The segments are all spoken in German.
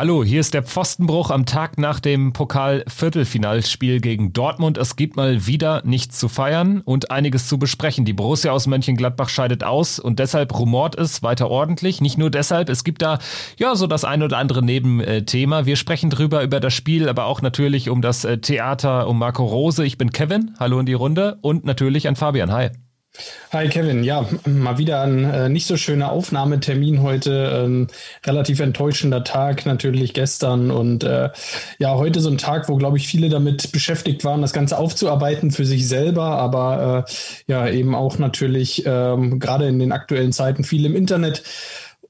Hallo, hier ist der Pfostenbruch am Tag nach dem Pokal-Viertelfinalspiel gegen Dortmund. Es gibt mal wieder nichts zu feiern und einiges zu besprechen. Die Borussia aus Mönchengladbach scheidet aus und deshalb rumort es weiter ordentlich. Nicht nur deshalb, es gibt da ja so das ein oder andere Nebenthema. Wir sprechen drüber über das Spiel, aber auch natürlich um das äh, Theater um Marco Rose. Ich bin Kevin, hallo in die Runde und natürlich an Fabian. Hi. Hi Kevin, ja, mal wieder ein äh, nicht so schöner Aufnahmetermin heute. Ähm, relativ enttäuschender Tag natürlich gestern und äh, ja, heute so ein Tag, wo glaube ich viele damit beschäftigt waren, das Ganze aufzuarbeiten für sich selber, aber äh, ja, eben auch natürlich ähm, gerade in den aktuellen Zeiten viel im Internet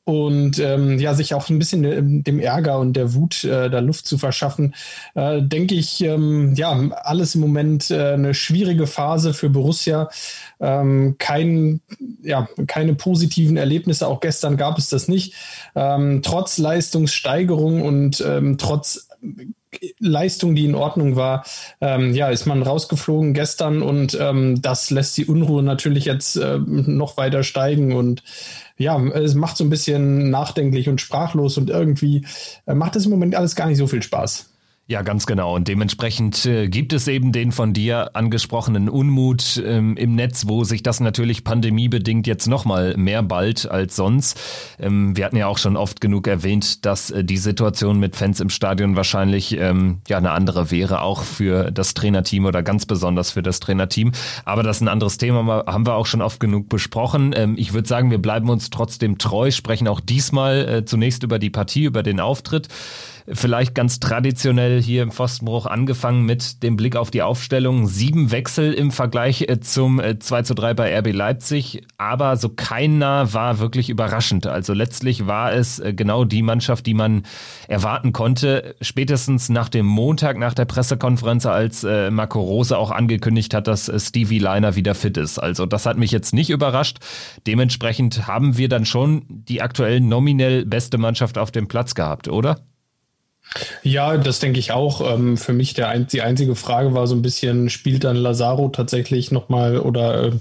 und ähm, ja, sich auch ein bisschen dem Ärger und der Wut äh, der Luft zu verschaffen, äh, denke ich, ähm, ja, alles im Moment äh, eine schwierige Phase für Borussia. Ähm, kein, ja, keine positiven Erlebnisse, auch gestern gab es das nicht. Ähm, trotz Leistungssteigerung und ähm, trotz Leistung, die in Ordnung war, ähm, ja, ist man rausgeflogen gestern und ähm, das lässt die Unruhe natürlich jetzt äh, noch weiter steigen und ja, es macht so ein bisschen nachdenklich und sprachlos und irgendwie äh, macht es im Moment alles gar nicht so viel Spaß. Ja, ganz genau. Und dementsprechend äh, gibt es eben den von dir angesprochenen Unmut ähm, im Netz, wo sich das natürlich pandemiebedingt jetzt nochmal mehr bald als sonst. Ähm, wir hatten ja auch schon oft genug erwähnt, dass äh, die Situation mit Fans im Stadion wahrscheinlich ähm, ja eine andere wäre, auch für das Trainerteam oder ganz besonders für das Trainerteam. Aber das ist ein anderes Thema, haben wir auch schon oft genug besprochen. Ähm, ich würde sagen, wir bleiben uns trotzdem treu, sprechen auch diesmal äh, zunächst über die Partie, über den Auftritt vielleicht ganz traditionell hier im Pfostenbruch angefangen mit dem Blick auf die Aufstellung. Sieben Wechsel im Vergleich äh, zum 2 äh, zu 3 bei RB Leipzig, aber so keiner war wirklich überraschend. Also letztlich war es äh, genau die Mannschaft, die man erwarten konnte. Spätestens nach dem Montag, nach der Pressekonferenz, als Marco Rose auch angekündigt hat, dass Stevie Leiner wieder fit ist. Also das hat mich jetzt nicht überrascht. Dementsprechend haben wir dann schon die aktuell nominell beste Mannschaft auf dem Platz gehabt, oder? Ja, das denke ich auch. Ähm, für mich der, die einzige Frage war so ein bisschen, spielt dann Lazaro tatsächlich nochmal oder äh,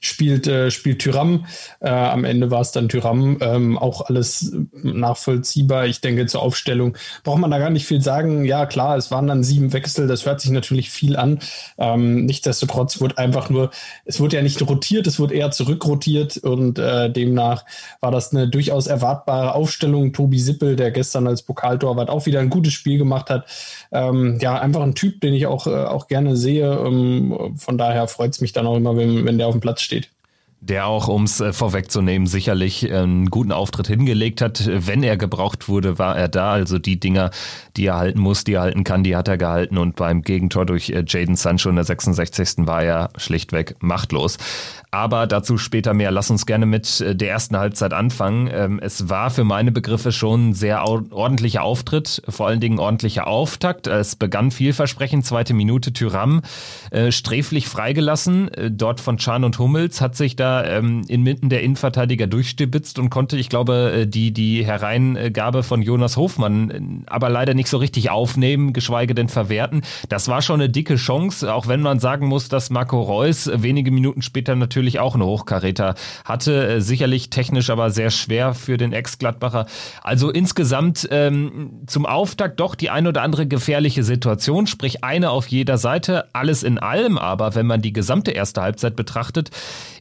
spielt, äh, spielt Tyram? Äh, am Ende war es dann Tyram. Ähm, auch alles nachvollziehbar. Ich denke, zur Aufstellung braucht man da gar nicht viel sagen. Ja, klar, es waren dann sieben Wechsel. Das hört sich natürlich viel an. Ähm, nichtsdestotrotz wurde einfach nur, es wurde ja nicht rotiert, es wurde eher zurückrotiert und äh, demnach war das eine durchaus erwartbare Aufstellung. Tobi Sippel, der gestern als Pokaltorwart auch wieder ein gutes Spiel gemacht hat. Ähm, ja, einfach ein Typ, den ich auch, äh, auch gerne sehe. Ähm, von daher freut es mich dann auch immer, wenn, wenn der auf dem Platz steht der auch, um es äh, vorwegzunehmen, sicherlich äh, einen guten Auftritt hingelegt hat. Wenn er gebraucht wurde, war er da. Also die Dinger, die er halten muss, die er halten kann, die hat er gehalten. Und beim Gegentor durch äh, Jaden Sancho in der 66. war er schlichtweg machtlos. Aber dazu später mehr. Lass uns gerne mit der ersten Halbzeit anfangen. Ähm, es war für meine Begriffe schon ein sehr ordentlicher Auftritt, vor allen Dingen ordentlicher Auftakt. Es begann vielversprechend, zweite Minute Tyram sträflich freigelassen. Dort von Chan und Hummels hat sich da ähm, inmitten der Innenverteidiger durchstibitzt und konnte, ich glaube, die, die Hereingabe von Jonas Hofmann aber leider nicht so richtig aufnehmen, geschweige denn verwerten. Das war schon eine dicke Chance, auch wenn man sagen muss, dass Marco Reus wenige Minuten später natürlich natürlich auch eine Hochkaräter hatte. Äh, sicherlich technisch aber sehr schwer für den Ex-Gladbacher. Also insgesamt ähm, zum Auftakt doch die ein oder andere gefährliche Situation, sprich eine auf jeder Seite. Alles in allem aber, wenn man die gesamte erste Halbzeit betrachtet,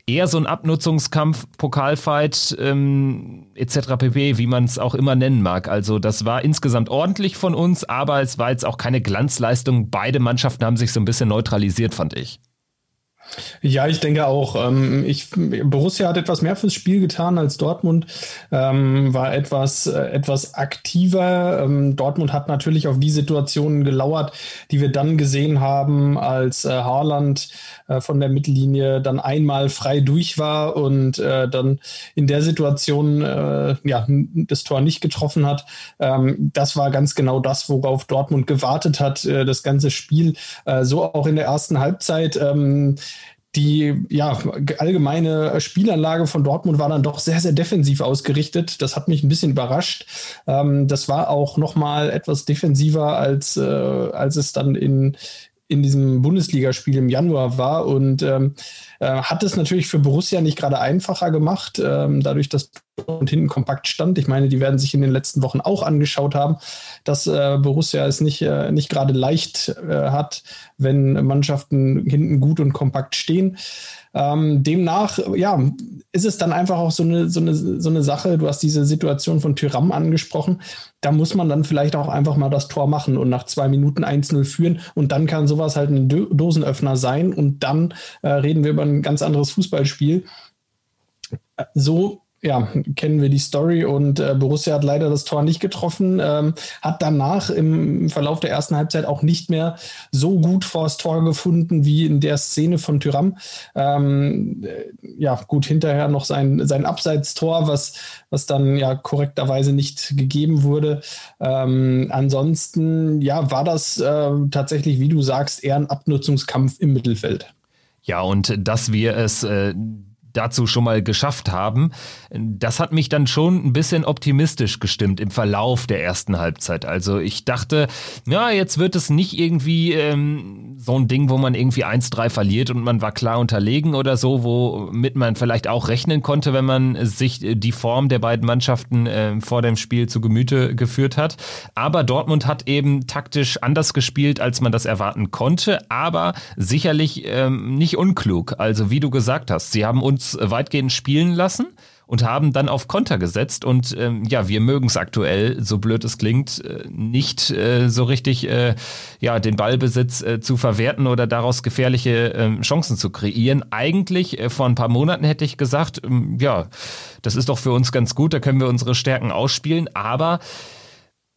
eher so ein Abnutzungskampf, Pokalfight ähm, etc. pp, wie man es auch immer nennen mag. Also das war insgesamt ordentlich von uns, aber es war jetzt auch keine Glanzleistung. Beide Mannschaften haben sich so ein bisschen neutralisiert, fand ich. Ja, ich denke auch. Ähm, ich, Borussia hat etwas mehr fürs Spiel getan als Dortmund, ähm, war etwas, äh, etwas aktiver. Ähm, Dortmund hat natürlich auf die Situationen gelauert, die wir dann gesehen haben, als äh, Haaland äh, von der Mittellinie dann einmal frei durch war und äh, dann in der Situation äh, ja, das Tor nicht getroffen hat. Ähm, das war ganz genau das, worauf Dortmund gewartet hat, äh, das ganze Spiel. Äh, so auch in der ersten Halbzeit. Ähm, die ja, allgemeine Spielanlage von Dortmund war dann doch sehr, sehr defensiv ausgerichtet. Das hat mich ein bisschen überrascht. Ähm, das war auch noch mal etwas defensiver, als, äh, als es dann in, in diesem Bundesligaspiel im Januar war. Und ähm, äh, hat es natürlich für Borussia nicht gerade einfacher gemacht, ähm, dadurch, dass und hinten kompakt stand. Ich meine, die werden sich in den letzten Wochen auch angeschaut haben, dass äh, Borussia es nicht, äh, nicht gerade leicht äh, hat, wenn Mannschaften hinten gut und kompakt stehen. Ähm, demnach, ja, ist es dann einfach auch so eine, so, eine, so eine Sache. Du hast diese Situation von Tyram angesprochen. Da muss man dann vielleicht auch einfach mal das Tor machen und nach zwei Minuten 1-0 führen. Und dann kann sowas halt ein Dosenöffner sein. Und dann äh, reden wir über ein ganz anderes Fußballspiel. So ja, kennen wir die Story und äh, Borussia hat leider das Tor nicht getroffen, ähm, hat danach im, Verlauf der ersten Halbzeit auch nicht mehr so gut vors Tor gefunden wie in der Szene von Tyram. Ähm, äh, ja, gut, hinterher noch sein, sein Abseitstor, was, was dann ja korrekterweise nicht gegeben wurde. Ähm, ansonsten, ja, war das äh, tatsächlich, wie du sagst, eher ein Abnutzungskampf im Mittelfeld. Ja, und dass wir es äh, dazu schon mal geschafft haben. Das hat mich dann schon ein bisschen optimistisch gestimmt im Verlauf der ersten Halbzeit. Also ich dachte, ja, jetzt wird es nicht irgendwie ähm, so ein Ding, wo man irgendwie 1-3 verliert und man war klar unterlegen oder so, womit man vielleicht auch rechnen konnte, wenn man sich die Form der beiden Mannschaften äh, vor dem Spiel zu Gemüte geführt hat. Aber Dortmund hat eben taktisch anders gespielt, als man das erwarten konnte, aber sicherlich ähm, nicht unklug. Also wie du gesagt hast, sie haben uns uns weitgehend spielen lassen und haben dann auf Konter gesetzt. Und ähm, ja, wir mögen es aktuell, so blöd es klingt, äh, nicht äh, so richtig äh, ja, den Ballbesitz äh, zu verwerten oder daraus gefährliche äh, Chancen zu kreieren. Eigentlich äh, vor ein paar Monaten hätte ich gesagt, ähm, ja, das ist doch für uns ganz gut, da können wir unsere Stärken ausspielen, aber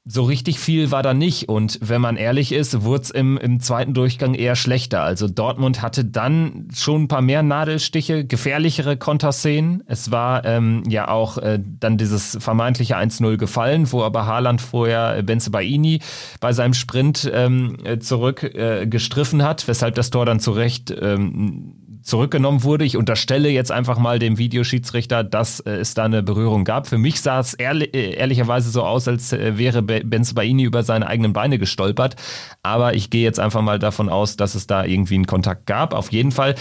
so richtig viel war da nicht. Und wenn man ehrlich ist, wurde es im, im zweiten Durchgang eher schlechter. Also Dortmund hatte dann schon ein paar mehr Nadelstiche, gefährlichere Konterszenen. Es war ähm, ja auch äh, dann dieses vermeintliche 1-0 gefallen, wo aber Haaland vorher Benze Baini bei seinem Sprint ähm, zurück äh, gestriffen hat, weshalb das Tor dann zu Recht ähm, zurückgenommen wurde. Ich unterstelle jetzt einfach mal dem Videoschiedsrichter, dass äh, es da eine Berührung gab. Für mich sah es ehrlich, äh, ehrlicherweise so aus, als äh, wäre Benzobaini über seine eigenen Beine gestolpert. Aber ich gehe jetzt einfach mal davon aus, dass es da irgendwie einen Kontakt gab. Auf jeden Fall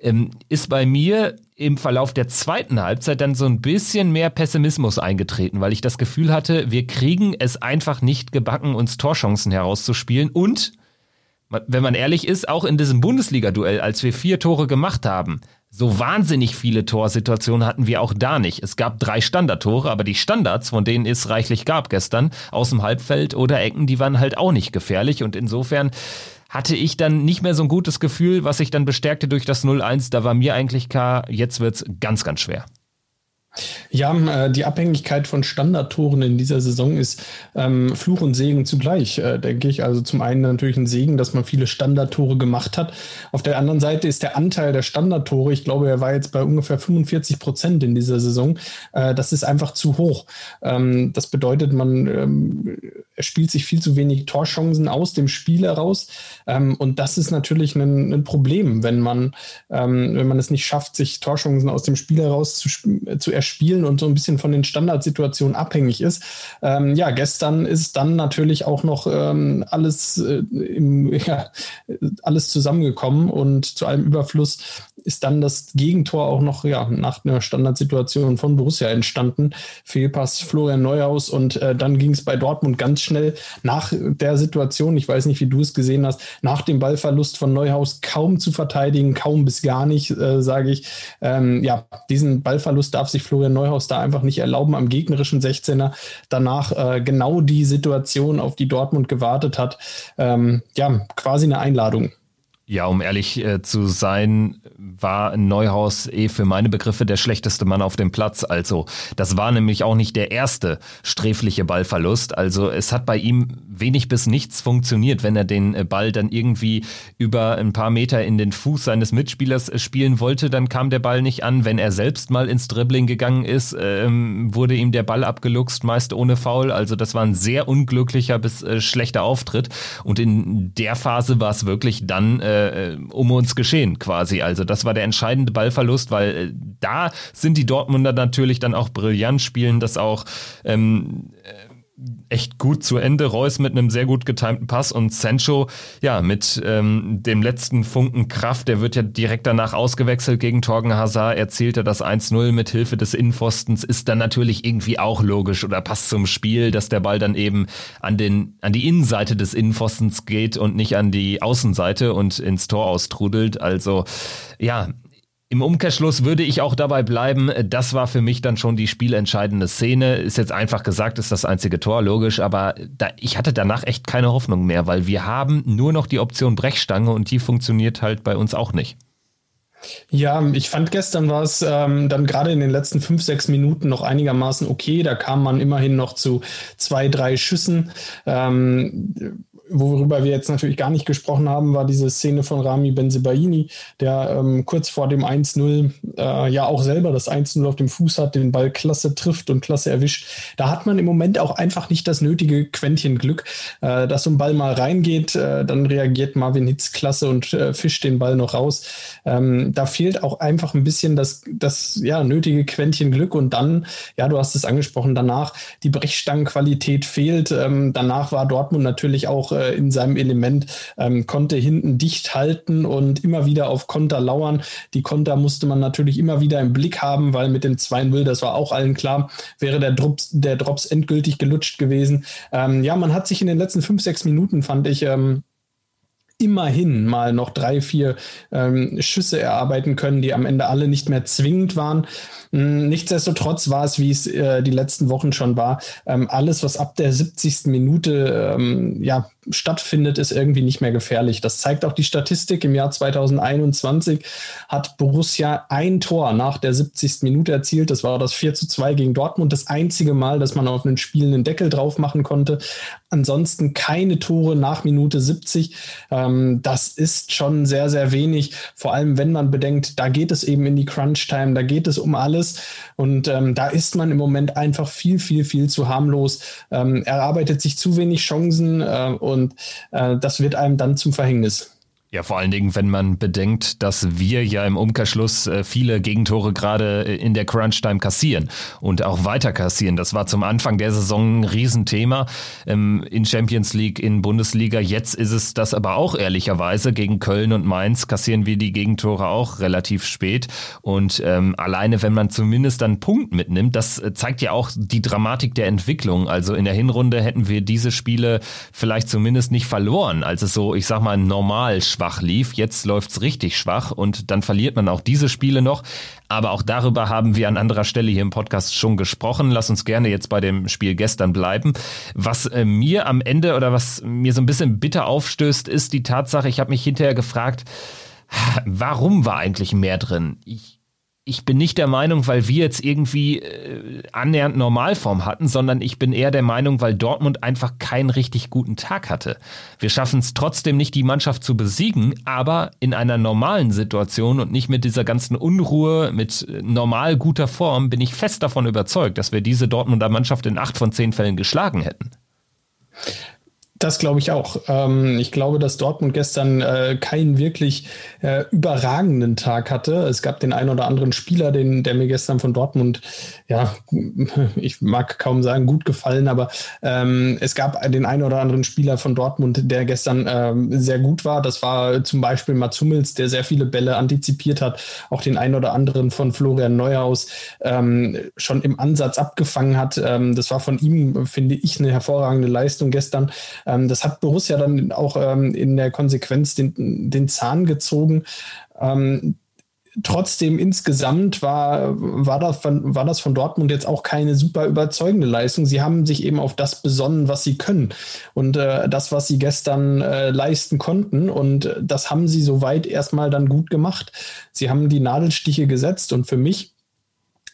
ähm, ist bei mir im Verlauf der zweiten Halbzeit dann so ein bisschen mehr Pessimismus eingetreten, weil ich das Gefühl hatte, wir kriegen es einfach nicht gebacken, uns Torchancen herauszuspielen und wenn man ehrlich ist, auch in diesem Bundesliga-Duell, als wir vier Tore gemacht haben, so wahnsinnig viele Torsituationen hatten wir auch da nicht. Es gab drei Standardtore, aber die Standards, von denen es reichlich gab gestern, aus dem Halbfeld oder Ecken, die waren halt auch nicht gefährlich. Und insofern hatte ich dann nicht mehr so ein gutes Gefühl, was sich dann bestärkte durch das 0-1. Da war mir eigentlich klar, jetzt wird's ganz, ganz schwer. Ja, äh, die Abhängigkeit von Standardtoren in dieser Saison ist ähm, Fluch und Segen zugleich, äh, denke ich. Also zum einen natürlich ein Segen, dass man viele Standardtore gemacht hat. Auf der anderen Seite ist der Anteil der Standardtore, ich glaube, er war jetzt bei ungefähr 45 Prozent in dieser Saison. Äh, das ist einfach zu hoch. Ähm, das bedeutet, man ähm, spielt sich viel zu wenig Torchancen aus dem Spiel heraus. Ähm, und das ist natürlich ein, ein Problem, wenn man, ähm, wenn man es nicht schafft, sich Torchancen aus dem Spiel heraus zu, zu erspielen und so ein bisschen von den Standardsituationen abhängig ist. Ähm, ja, gestern ist dann natürlich auch noch ähm, alles, äh, im, ja, alles zusammengekommen und zu allem Überfluss ist dann das Gegentor auch noch ja, nach einer Standardsituation von Borussia entstanden. Fehlpass Florian Neuhaus und äh, dann ging es bei Dortmund ganz schnell nach der Situation, ich weiß nicht, wie du es gesehen hast, nach dem Ballverlust von Neuhaus kaum zu verteidigen, kaum bis gar nicht, äh, sage ich. Ähm, ja, diesen Ballverlust darf sich Florian Neuhaus da einfach nicht erlauben am gegnerischen 16er. Danach äh, genau die Situation, auf die Dortmund gewartet hat. Ähm, ja, quasi eine Einladung. Ja, um ehrlich äh, zu sein, war Neuhaus eh für meine Begriffe der schlechteste Mann auf dem Platz. Also, das war nämlich auch nicht der erste sträfliche Ballverlust. Also, es hat bei ihm wenig bis nichts funktioniert, wenn er den äh, Ball dann irgendwie über ein paar Meter in den Fuß seines Mitspielers äh, spielen wollte, dann kam der Ball nicht an. Wenn er selbst mal ins Dribbling gegangen ist, ähm, wurde ihm der Ball abgeluchst, meist ohne Foul. Also, das war ein sehr unglücklicher bis äh, schlechter Auftritt. Und in der Phase war es wirklich dann äh, äh, um uns geschehen quasi. Also das war der entscheidende Ballverlust, weil äh, da sind die Dortmunder natürlich dann auch brillant, spielen das auch ähm, äh, echt gut zu Ende. Reus mit einem sehr gut getimten Pass und Sancho, ja, mit ähm, dem letzten Funken Kraft, der wird ja direkt danach ausgewechselt gegen Torgen Hazard, erzielte das 1-0 mit Hilfe des Innenpfostens, ist dann natürlich irgendwie auch logisch oder passt zum Spiel, dass der Ball dann eben an den, an die Innenseite des Innenpfostens geht und nicht an die Außenseite und ins Tor austrudelt. Also, ja, im Umkehrschluss würde ich auch dabei bleiben, das war für mich dann schon die spielentscheidende Szene. Ist jetzt einfach gesagt, ist das einzige Tor, logisch, aber da, ich hatte danach echt keine Hoffnung mehr, weil wir haben nur noch die Option Brechstange und die funktioniert halt bei uns auch nicht. Ja, ich fand gestern war es ähm, dann gerade in den letzten fünf, sechs Minuten noch einigermaßen okay. Da kam man immerhin noch zu zwei, drei Schüssen. Ähm, worüber wir jetzt natürlich gar nicht gesprochen haben, war diese Szene von Rami Benzebaini, der ähm, kurz vor dem 1-0 äh, ja auch selber das 1-0 auf dem Fuß hat, den Ball klasse trifft und klasse erwischt. Da hat man im Moment auch einfach nicht das nötige Quäntchen Glück, äh, dass so ein Ball mal reingeht, äh, dann reagiert Marvin Hitz klasse und äh, fischt den Ball noch raus. Ähm, da fehlt auch einfach ein bisschen das, das ja, nötige Quäntchen Glück und dann, ja, du hast es angesprochen, danach die Brechstangenqualität fehlt. Ähm, danach war Dortmund natürlich auch äh, in seinem Element, ähm, konnte hinten dicht halten und immer wieder auf Konter lauern. Die Konter musste man natürlich immer wieder im Blick haben, weil mit dem 2-0, das war auch allen klar, wäre der Drops, der Drops endgültig gelutscht gewesen. Ähm, ja, man hat sich in den letzten fünf, sechs Minuten, fand ich, ähm, immerhin mal noch drei, vier ähm, Schüsse erarbeiten können, die am Ende alle nicht mehr zwingend waren. Hm, nichtsdestotrotz war es, wie es äh, die letzten Wochen schon war, ähm, alles, was ab der 70. Minute ähm, ja, stattfindet, ist irgendwie nicht mehr gefährlich. Das zeigt auch die Statistik. Im Jahr 2021 hat Borussia ein Tor nach der 70. Minute erzielt. Das war das 4 zu 2 gegen Dortmund. Das einzige Mal, dass man auf einen Spiel einen Deckel drauf machen konnte. Ansonsten keine Tore nach Minute 70. Ähm, das ist schon sehr, sehr wenig. Vor allem, wenn man bedenkt, da geht es eben in die Crunch-Time, da geht es um alles. Und ähm, da ist man im Moment einfach viel, viel, viel zu harmlos. Ähm, er arbeitet sich zu wenig Chancen äh, und äh, das wird einem dann zum Verhängnis. Ja, vor allen Dingen, wenn man bedenkt, dass wir ja im Umkehrschluss äh, viele Gegentore gerade äh, in der Crunch-Time kassieren und auch weiter kassieren. Das war zum Anfang der Saison ein Riesenthema ähm, in Champions League, in Bundesliga. Jetzt ist es das aber auch ehrlicherweise. Gegen Köln und Mainz kassieren wir die Gegentore auch relativ spät. Und ähm, alleine, wenn man zumindest dann Punkt mitnimmt, das äh, zeigt ja auch die Dramatik der Entwicklung. Also in der Hinrunde hätten wir diese Spiele vielleicht zumindest nicht verloren, als es so, ich sag mal, normal schwach lief. Jetzt läuft's richtig schwach und dann verliert man auch diese Spiele noch. Aber auch darüber haben wir an anderer Stelle hier im Podcast schon gesprochen. Lass uns gerne jetzt bei dem Spiel gestern bleiben. Was äh, mir am Ende oder was mir so ein bisschen bitter aufstößt, ist die Tatsache, ich habe mich hinterher gefragt, warum war eigentlich mehr drin? Ich ich bin nicht der Meinung, weil wir jetzt irgendwie äh, annähernd Normalform hatten, sondern ich bin eher der Meinung, weil Dortmund einfach keinen richtig guten Tag hatte. Wir schaffen es trotzdem nicht, die Mannschaft zu besiegen, aber in einer normalen Situation und nicht mit dieser ganzen Unruhe, mit äh, normal guter Form, bin ich fest davon überzeugt, dass wir diese Dortmunder Mannschaft in acht von zehn Fällen geschlagen hätten. Das glaube ich auch. Ähm, ich glaube, dass Dortmund gestern äh, keinen wirklich äh, überragenden Tag hatte. Es gab den einen oder anderen Spieler, den, der mir gestern von Dortmund, ja, ich mag kaum sagen, gut gefallen, aber ähm, es gab den einen oder anderen Spieler von Dortmund, der gestern ähm, sehr gut war. Das war zum Beispiel Mats Hummels, der sehr viele Bälle antizipiert hat. Auch den einen oder anderen von Florian Neuhaus schon im Ansatz abgefangen hat. Das war von ihm, finde ich, eine hervorragende Leistung gestern. Ähm, das hat Borussia dann auch ähm, in der Konsequenz den, den Zahn gezogen. Ähm, trotzdem insgesamt war, war, das von, war das von Dortmund jetzt auch keine super überzeugende Leistung. Sie haben sich eben auf das besonnen, was sie können und äh, das, was sie gestern äh, leisten konnten. Und das haben sie soweit erstmal dann gut gemacht. Sie haben die Nadelstiche gesetzt und für mich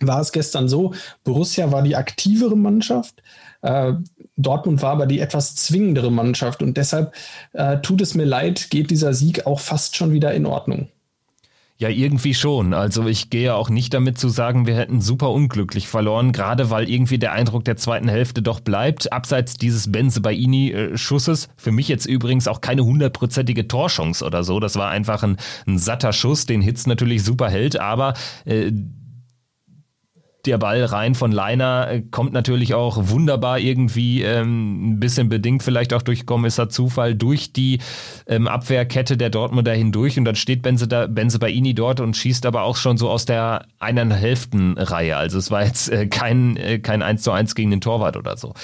war es gestern so, Borussia war die aktivere Mannschaft. Äh, Dortmund war aber die etwas zwingendere Mannschaft und deshalb äh, tut es mir leid, geht dieser Sieg auch fast schon wieder in Ordnung. Ja, irgendwie schon. Also ich gehe auch nicht damit zu sagen, wir hätten super unglücklich verloren, gerade weil irgendwie der Eindruck der zweiten Hälfte doch bleibt. Abseits dieses Benze Baini-Schusses, für mich jetzt übrigens auch keine hundertprozentige Torchance oder so. Das war einfach ein, ein satter Schuss, den Hitz natürlich super hält, aber äh, der Ball rein von Leiner äh, kommt natürlich auch wunderbar irgendwie ähm, ein bisschen bedingt vielleicht auch durch Kommissar Zufall durch die ähm, Abwehrkette der Dortmunder hindurch und dann steht Benze, da, Benze Baini dort und schießt aber auch schon so aus der eineinhalbten Reihe. Also es war jetzt äh, kein, äh, kein 1 zu 1 gegen den Torwart oder so.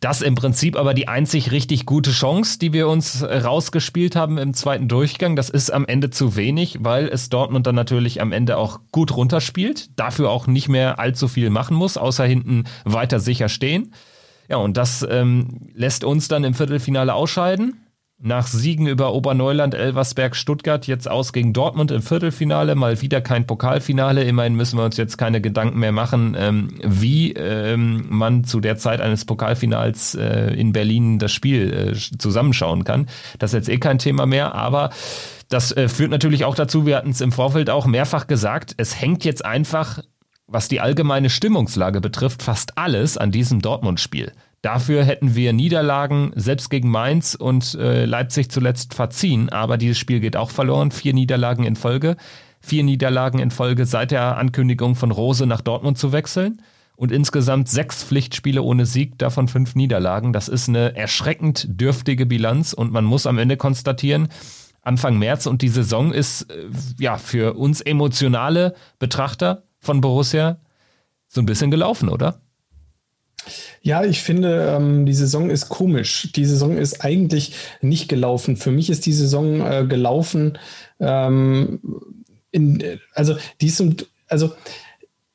Das im Prinzip aber die einzig richtig gute Chance, die wir uns rausgespielt haben im zweiten Durchgang. Das ist am Ende zu wenig, weil es Dortmund dann natürlich am Ende auch gut runterspielt. Dafür auch nicht mehr allzu viel machen muss, außer hinten weiter sicher stehen. Ja, und das ähm, lässt uns dann im Viertelfinale ausscheiden. Nach Siegen über Oberneuland, Elversberg, Stuttgart, jetzt aus gegen Dortmund im Viertelfinale, mal wieder kein Pokalfinale. Immerhin müssen wir uns jetzt keine Gedanken mehr machen, ähm, wie ähm, man zu der Zeit eines Pokalfinals äh, in Berlin das Spiel äh, zusammenschauen kann. Das ist jetzt eh kein Thema mehr, aber das äh, führt natürlich auch dazu, wir hatten es im Vorfeld auch mehrfach gesagt, es hängt jetzt einfach was die allgemeine Stimmungslage betrifft, fast alles an diesem Dortmund-Spiel. Dafür hätten wir Niederlagen selbst gegen Mainz und äh, Leipzig zuletzt verziehen, aber dieses Spiel geht auch verloren. Vier Niederlagen in Folge. Vier Niederlagen in Folge seit der Ankündigung von Rose nach Dortmund zu wechseln. Und insgesamt sechs Pflichtspiele ohne Sieg, davon fünf Niederlagen. Das ist eine erschreckend dürftige Bilanz und man muss am Ende konstatieren, Anfang März und die Saison ist äh, ja für uns emotionale Betrachter von Borussia so ein bisschen gelaufen, oder? Ja, ich finde, ähm, die Saison ist komisch. Die Saison ist eigentlich nicht gelaufen. Für mich ist die Saison äh, gelaufen. Ähm, in, also, die ist, also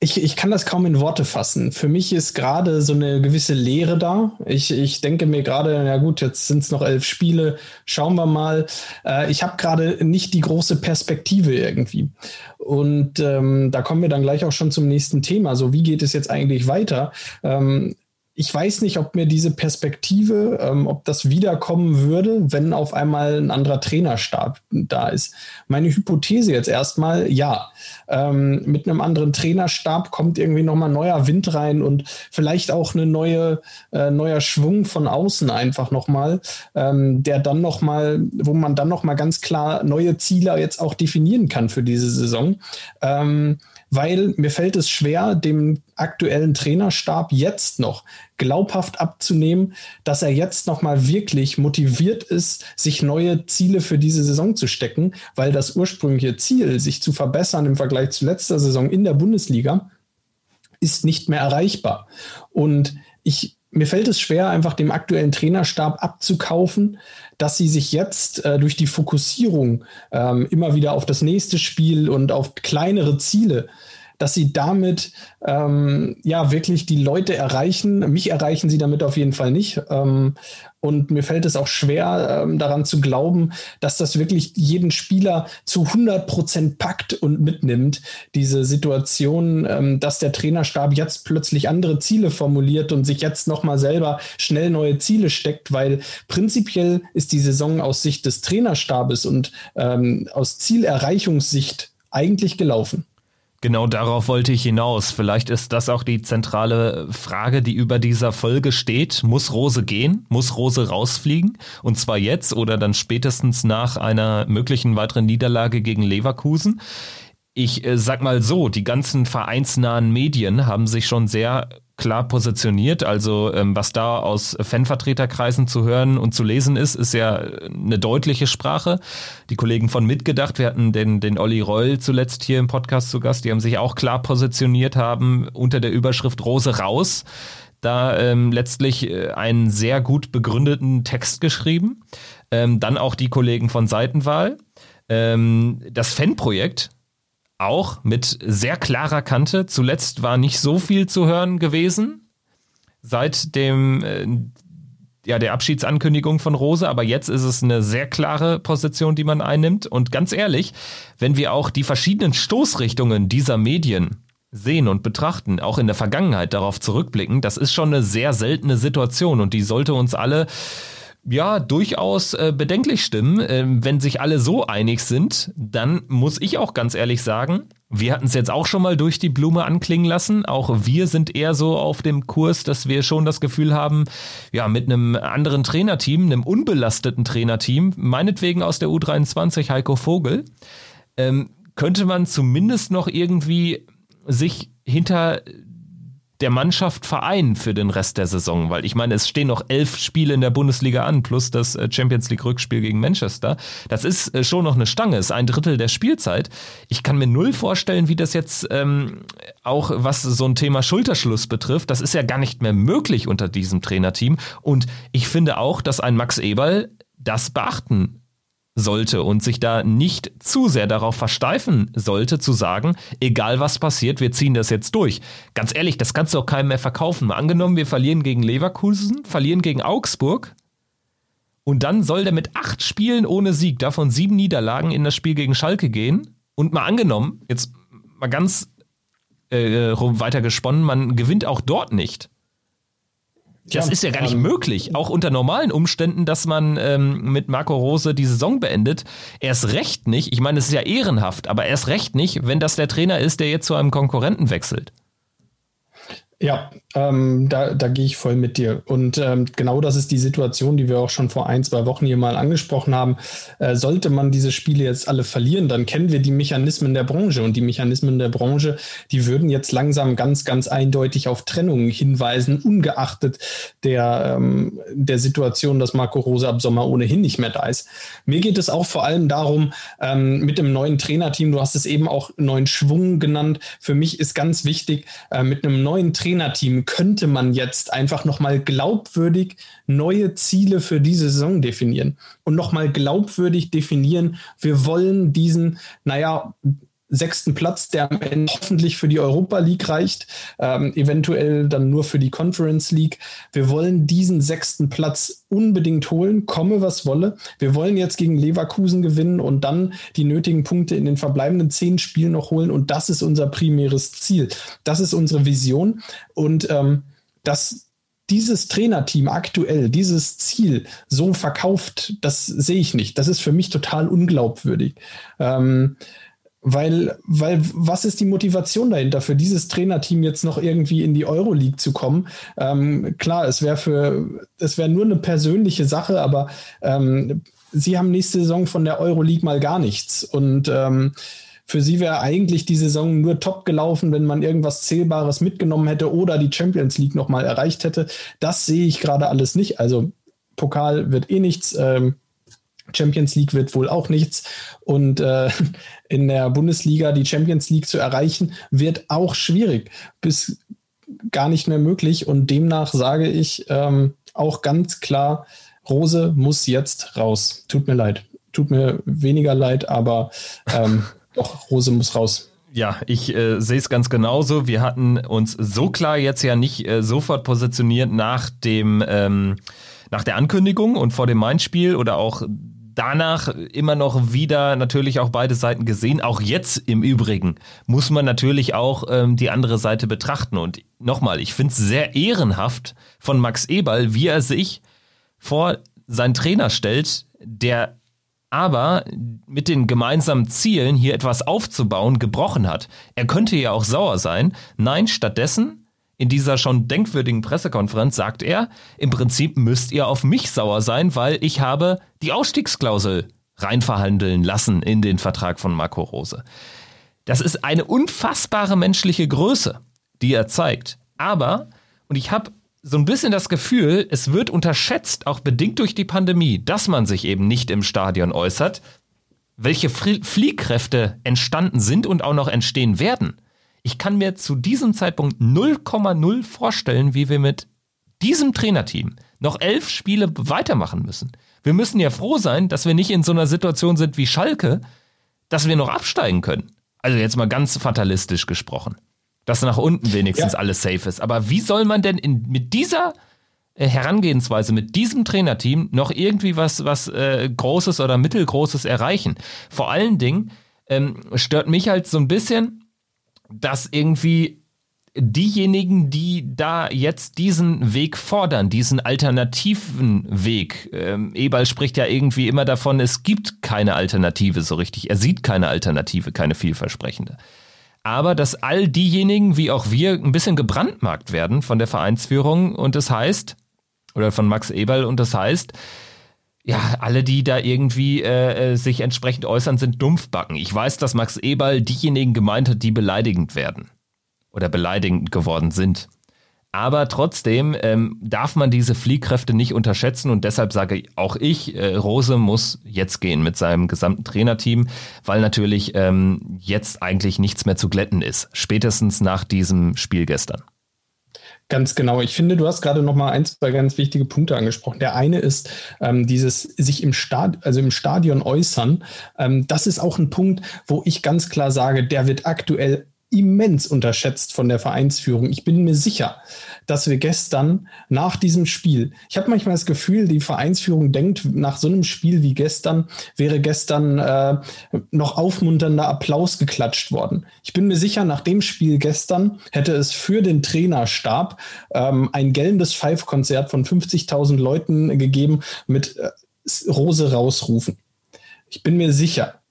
ich, ich kann das kaum in Worte fassen. Für mich ist gerade so eine gewisse Leere da. Ich, ich denke mir gerade, na gut, jetzt sind es noch elf Spiele, schauen wir mal. Äh, ich habe gerade nicht die große Perspektive irgendwie. Und ähm, da kommen wir dann gleich auch schon zum nächsten Thema. So, wie geht es jetzt eigentlich weiter? Ähm, ich weiß nicht, ob mir diese Perspektive, ähm, ob das wiederkommen würde, wenn auf einmal ein anderer Trainerstab da ist. Meine Hypothese jetzt erstmal, ja. Ähm, mit einem anderen Trainerstab kommt irgendwie nochmal neuer Wind rein und vielleicht auch eine neue, äh, neuer Schwung von außen einfach nochmal, ähm, der dann nochmal, wo man dann nochmal ganz klar neue Ziele jetzt auch definieren kann für diese Saison. Ähm, weil mir fällt es schwer, dem aktuellen Trainerstab jetzt noch glaubhaft abzunehmen, dass er jetzt noch mal wirklich motiviert ist, sich neue Ziele für diese Saison zu stecken, weil das ursprüngliche Ziel, sich zu verbessern im Vergleich zu letzter Saison in der Bundesliga, ist nicht mehr erreichbar. Und ich mir fällt es schwer, einfach dem aktuellen Trainerstab abzukaufen, dass sie sich jetzt äh, durch die Fokussierung ähm, immer wieder auf das nächste Spiel und auf kleinere Ziele dass sie damit ähm, ja wirklich die Leute erreichen. Mich erreichen sie damit auf jeden Fall nicht. Ähm, und mir fällt es auch schwer, ähm, daran zu glauben, dass das wirklich jeden Spieler zu 100 Prozent packt und mitnimmt. Diese Situation, ähm, dass der Trainerstab jetzt plötzlich andere Ziele formuliert und sich jetzt nochmal selber schnell neue Ziele steckt, weil prinzipiell ist die Saison aus Sicht des Trainerstabes und ähm, aus Zielerreichungssicht eigentlich gelaufen. Genau darauf wollte ich hinaus. Vielleicht ist das auch die zentrale Frage, die über dieser Folge steht. Muss Rose gehen? Muss Rose rausfliegen? Und zwar jetzt oder dann spätestens nach einer möglichen weiteren Niederlage gegen Leverkusen? Ich äh, sag mal so, die ganzen vereinsnahen Medien haben sich schon sehr klar positioniert. Also ähm, was da aus Fanvertreterkreisen zu hören und zu lesen ist, ist ja eine deutliche Sprache. Die Kollegen von Mitgedacht, wir hatten den, den Olli Reul zuletzt hier im Podcast zu Gast, die haben sich auch klar positioniert, haben unter der Überschrift Rose raus da ähm, letztlich äh, einen sehr gut begründeten Text geschrieben. Ähm, dann auch die Kollegen von Seitenwahl. Ähm, das Fanprojekt auch mit sehr klarer Kante. Zuletzt war nicht so viel zu hören gewesen seit dem äh, ja der Abschiedsankündigung von Rose, aber jetzt ist es eine sehr klare Position, die man einnimmt. Und ganz ehrlich, wenn wir auch die verschiedenen Stoßrichtungen dieser Medien sehen und betrachten, auch in der Vergangenheit darauf zurückblicken, das ist schon eine sehr seltene Situation und die sollte uns alle ja, durchaus äh, bedenklich stimmen. Ähm, wenn sich alle so einig sind, dann muss ich auch ganz ehrlich sagen, wir hatten es jetzt auch schon mal durch die Blume anklingen lassen. Auch wir sind eher so auf dem Kurs, dass wir schon das Gefühl haben, ja, mit einem anderen Trainerteam, einem unbelasteten Trainerteam, meinetwegen aus der U23 Heiko Vogel, ähm, könnte man zumindest noch irgendwie sich hinter der Mannschaft vereinen für den Rest der Saison, weil ich meine, es stehen noch elf Spiele in der Bundesliga an, plus das äh, Champions League Rückspiel gegen Manchester. Das ist äh, schon noch eine Stange, ist ein Drittel der Spielzeit. Ich kann mir null vorstellen, wie das jetzt ähm, auch was so ein Thema Schulterschluss betrifft. Das ist ja gar nicht mehr möglich unter diesem Trainerteam. Und ich finde auch, dass ein Max Eberl das beachten sollte und sich da nicht zu sehr darauf versteifen sollte, zu sagen, egal was passiert, wir ziehen das jetzt durch. Ganz ehrlich, das kannst du auch keinem mehr verkaufen. Mal angenommen, wir verlieren gegen Leverkusen, verlieren gegen Augsburg und dann soll der mit acht Spielen ohne Sieg, davon sieben Niederlagen in das Spiel gegen Schalke gehen und mal angenommen, jetzt mal ganz äh, weiter gesponnen, man gewinnt auch dort nicht das ja, ist ja gar nicht ähm, möglich, auch unter normalen Umständen, dass man ähm, mit Marco Rose die Saison beendet. Erst recht nicht, ich meine, es ist ja ehrenhaft, aber erst recht nicht, wenn das der Trainer ist, der jetzt zu einem Konkurrenten wechselt. Ja, ähm, da, da gehe ich voll mit dir. Und ähm, genau das ist die Situation, die wir auch schon vor ein, zwei Wochen hier mal angesprochen haben. Äh, sollte man diese Spiele jetzt alle verlieren, dann kennen wir die Mechanismen der Branche. Und die Mechanismen der Branche, die würden jetzt langsam ganz, ganz eindeutig auf Trennungen hinweisen, ungeachtet der, ähm, der Situation, dass Marco Rose ab Sommer ohnehin nicht mehr da ist. Mir geht es auch vor allem darum, ähm, mit dem neuen Trainerteam, du hast es eben auch neuen Schwung genannt. Für mich ist ganz wichtig, äh, mit einem neuen Trainerteam Könnte man jetzt einfach nochmal glaubwürdig neue Ziele für diese Saison definieren und nochmal glaubwürdig definieren, wir wollen diesen, naja, sechsten Platz, der am Ende hoffentlich für die Europa League reicht, ähm, eventuell dann nur für die Conference League. Wir wollen diesen sechsten Platz unbedingt holen, komme was wolle. Wir wollen jetzt gegen Leverkusen gewinnen und dann die nötigen Punkte in den verbleibenden zehn Spielen noch holen. Und das ist unser primäres Ziel. Das ist unsere Vision. Und ähm, das dieses Trainerteam aktuell dieses Ziel so verkauft, das sehe ich nicht. Das ist für mich total unglaubwürdig. Ähm, weil, weil, was ist die Motivation dahinter, für dieses Trainerteam jetzt noch irgendwie in die Euroleague zu kommen? Ähm, klar, es wäre für, es wäre nur eine persönliche Sache, aber ähm, sie haben nächste Saison von der Euroleague mal gar nichts. Und ähm, für sie wäre eigentlich die Saison nur top gelaufen, wenn man irgendwas Zählbares mitgenommen hätte oder die Champions League nochmal erreicht hätte. Das sehe ich gerade alles nicht. Also Pokal wird eh nichts. Ähm, Champions League wird wohl auch nichts. Und äh, in der Bundesliga die Champions League zu erreichen, wird auch schwierig, bis gar nicht mehr möglich. Und demnach sage ich ähm, auch ganz klar, Rose muss jetzt raus. Tut mir leid. Tut mir weniger leid, aber ähm, doch, Rose muss raus. Ja, ich äh, sehe es ganz genauso. Wir hatten uns so klar jetzt ja nicht äh, sofort positioniert nach dem ähm, nach der Ankündigung und vor dem Main-Spiel oder auch danach immer noch wieder natürlich auch beide Seiten gesehen. Auch jetzt im Übrigen muss man natürlich auch ähm, die andere Seite betrachten. Und nochmal, ich finde es sehr ehrenhaft von Max Eberl, wie er sich vor seinen Trainer stellt, der aber mit den gemeinsamen Zielen hier etwas aufzubauen gebrochen hat. Er könnte ja auch sauer sein. Nein, stattdessen in dieser schon denkwürdigen Pressekonferenz sagt er, im Prinzip müsst ihr auf mich sauer sein, weil ich habe die Ausstiegsklausel reinverhandeln lassen in den Vertrag von Marco Rose. Das ist eine unfassbare menschliche Größe, die er zeigt. Aber, und ich habe so ein bisschen das Gefühl, es wird unterschätzt, auch bedingt durch die Pandemie, dass man sich eben nicht im Stadion äußert, welche Fliehkräfte entstanden sind und auch noch entstehen werden. Ich kann mir zu diesem Zeitpunkt 0,0 vorstellen, wie wir mit diesem Trainerteam noch elf Spiele weitermachen müssen. Wir müssen ja froh sein, dass wir nicht in so einer Situation sind wie Schalke, dass wir noch absteigen können. Also jetzt mal ganz fatalistisch gesprochen. Dass nach unten wenigstens ja. alles safe ist. Aber wie soll man denn in, mit dieser äh, Herangehensweise, mit diesem Trainerteam noch irgendwie was, was äh, Großes oder Mittelgroßes erreichen? Vor allen Dingen ähm, stört mich halt so ein bisschen, dass irgendwie diejenigen, die da jetzt diesen Weg fordern, diesen alternativen Weg, ähm, Eberl spricht ja irgendwie immer davon, es gibt keine Alternative so richtig. Er sieht keine Alternative, keine vielversprechende. Aber dass all diejenigen, wie auch wir, ein bisschen gebrandmarkt werden von der Vereinsführung und das heißt, oder von Max Eberl und das heißt, ja, alle, die da irgendwie äh, äh sich entsprechend äußern, sind Dumpfbacken. Ich weiß, dass Max Eberl diejenigen gemeint hat, die beleidigend werden oder beleidigend geworden sind. Aber trotzdem ähm, darf man diese Fliehkräfte nicht unterschätzen und deshalb sage auch ich, äh, Rose muss jetzt gehen mit seinem gesamten Trainerteam, weil natürlich ähm, jetzt eigentlich nichts mehr zu glätten ist, spätestens nach diesem Spiel gestern. Ganz genau. Ich finde, du hast gerade noch mal ein, zwei ganz wichtige Punkte angesprochen. Der eine ist ähm, dieses sich im Stadion, also im Stadion äußern. Ähm, das ist auch ein Punkt, wo ich ganz klar sage, der wird aktuell immens unterschätzt von der Vereinsführung. Ich bin mir sicher, dass wir gestern nach diesem Spiel, ich habe manchmal das Gefühl, die Vereinsführung denkt, nach so einem Spiel wie gestern wäre gestern äh, noch aufmunternder Applaus geklatscht worden. Ich bin mir sicher, nach dem Spiel gestern hätte es für den Trainerstab ähm, ein gellendes Five-Konzert von 50.000 Leuten gegeben mit äh, Rose rausrufen. Ich bin mir sicher.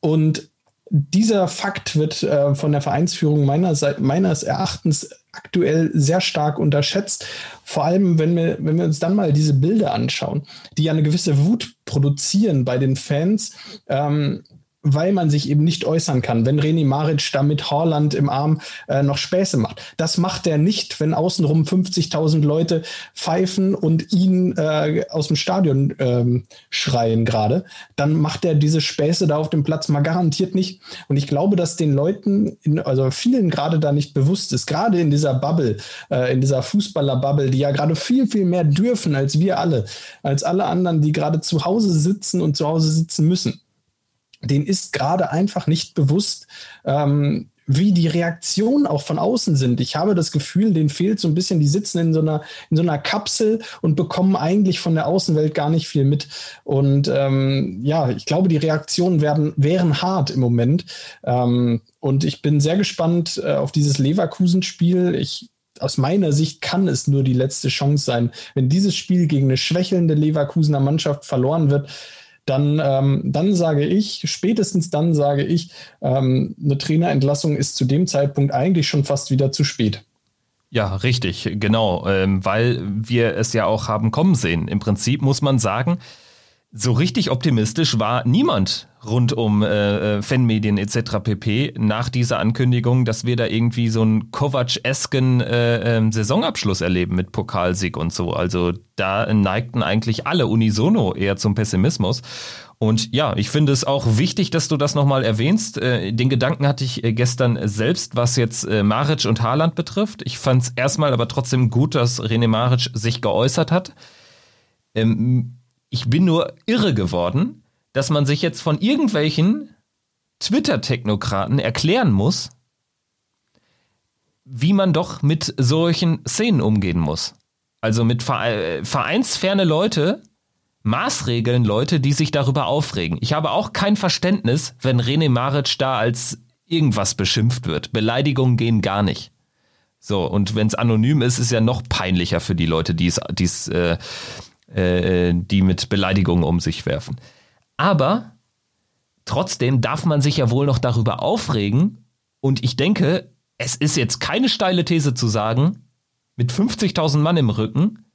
Und dieser Fakt wird äh, von der Vereinsführung meiner meines Erachtens aktuell sehr stark unterschätzt. Vor allem, wenn wir, wenn wir uns dann mal diese Bilder anschauen, die ja eine gewisse Wut produzieren bei den Fans. Ähm, weil man sich eben nicht äußern kann, wenn René Maric da mit Horland im Arm äh, noch Späße macht. Das macht er nicht, wenn außenrum 50.000 Leute pfeifen und ihn äh, aus dem Stadion ähm, schreien gerade. Dann macht er diese Späße da auf dem Platz mal garantiert nicht. Und ich glaube, dass den Leuten, in, also vielen gerade da nicht bewusst ist, gerade in dieser Bubble, äh, in dieser Fußballer-Bubble, die ja gerade viel, viel mehr dürfen als wir alle, als alle anderen, die gerade zu Hause sitzen und zu Hause sitzen müssen den ist gerade einfach nicht bewusst, ähm, wie die Reaktionen auch von außen sind. Ich habe das Gefühl, denen fehlt so ein bisschen, die sitzen in so einer, in so einer Kapsel und bekommen eigentlich von der Außenwelt gar nicht viel mit. Und ähm, ja, ich glaube, die Reaktionen werden, wären hart im Moment. Ähm, und ich bin sehr gespannt äh, auf dieses Leverkusen-Spiel. Ich aus meiner Sicht kann es nur die letzte Chance sein. Wenn dieses Spiel gegen eine schwächelnde Leverkusener Mannschaft verloren wird, dann, ähm, dann sage ich, spätestens dann sage ich, ähm, eine Trainerentlassung ist zu dem Zeitpunkt eigentlich schon fast wieder zu spät. Ja, richtig, genau, ähm, weil wir es ja auch haben kommen sehen. Im Prinzip muss man sagen, so richtig optimistisch war niemand rund um äh, äh, Fanmedien etc. pp. nach dieser Ankündigung, dass wir da irgendwie so einen Kovac-esken äh, äh, Saisonabschluss erleben mit Pokalsieg und so. Also da neigten eigentlich alle unisono eher zum Pessimismus. Und ja, ich finde es auch wichtig, dass du das nochmal erwähnst. Äh, den Gedanken hatte ich äh, gestern selbst, was jetzt äh, Maric und Haaland betrifft. Ich fand es erstmal aber trotzdem gut, dass René Maric sich geäußert hat. Ähm, ich bin nur irre geworden, dass man sich jetzt von irgendwelchen Twitter-Technokraten erklären muss, wie man doch mit solchen Szenen umgehen muss. Also mit äh, vereinsferne Leute, Maßregeln Leute, die sich darüber aufregen. Ich habe auch kein Verständnis, wenn René Maric da als irgendwas beschimpft wird. Beleidigungen gehen gar nicht. So, und wenn es anonym ist, ist ja noch peinlicher für die Leute, die es äh, äh, die mit Beleidigungen um sich werfen. Aber trotzdem darf man sich ja wohl noch darüber aufregen. Und ich denke, es ist jetzt keine steile These zu sagen, mit 50.000 Mann im Rücken,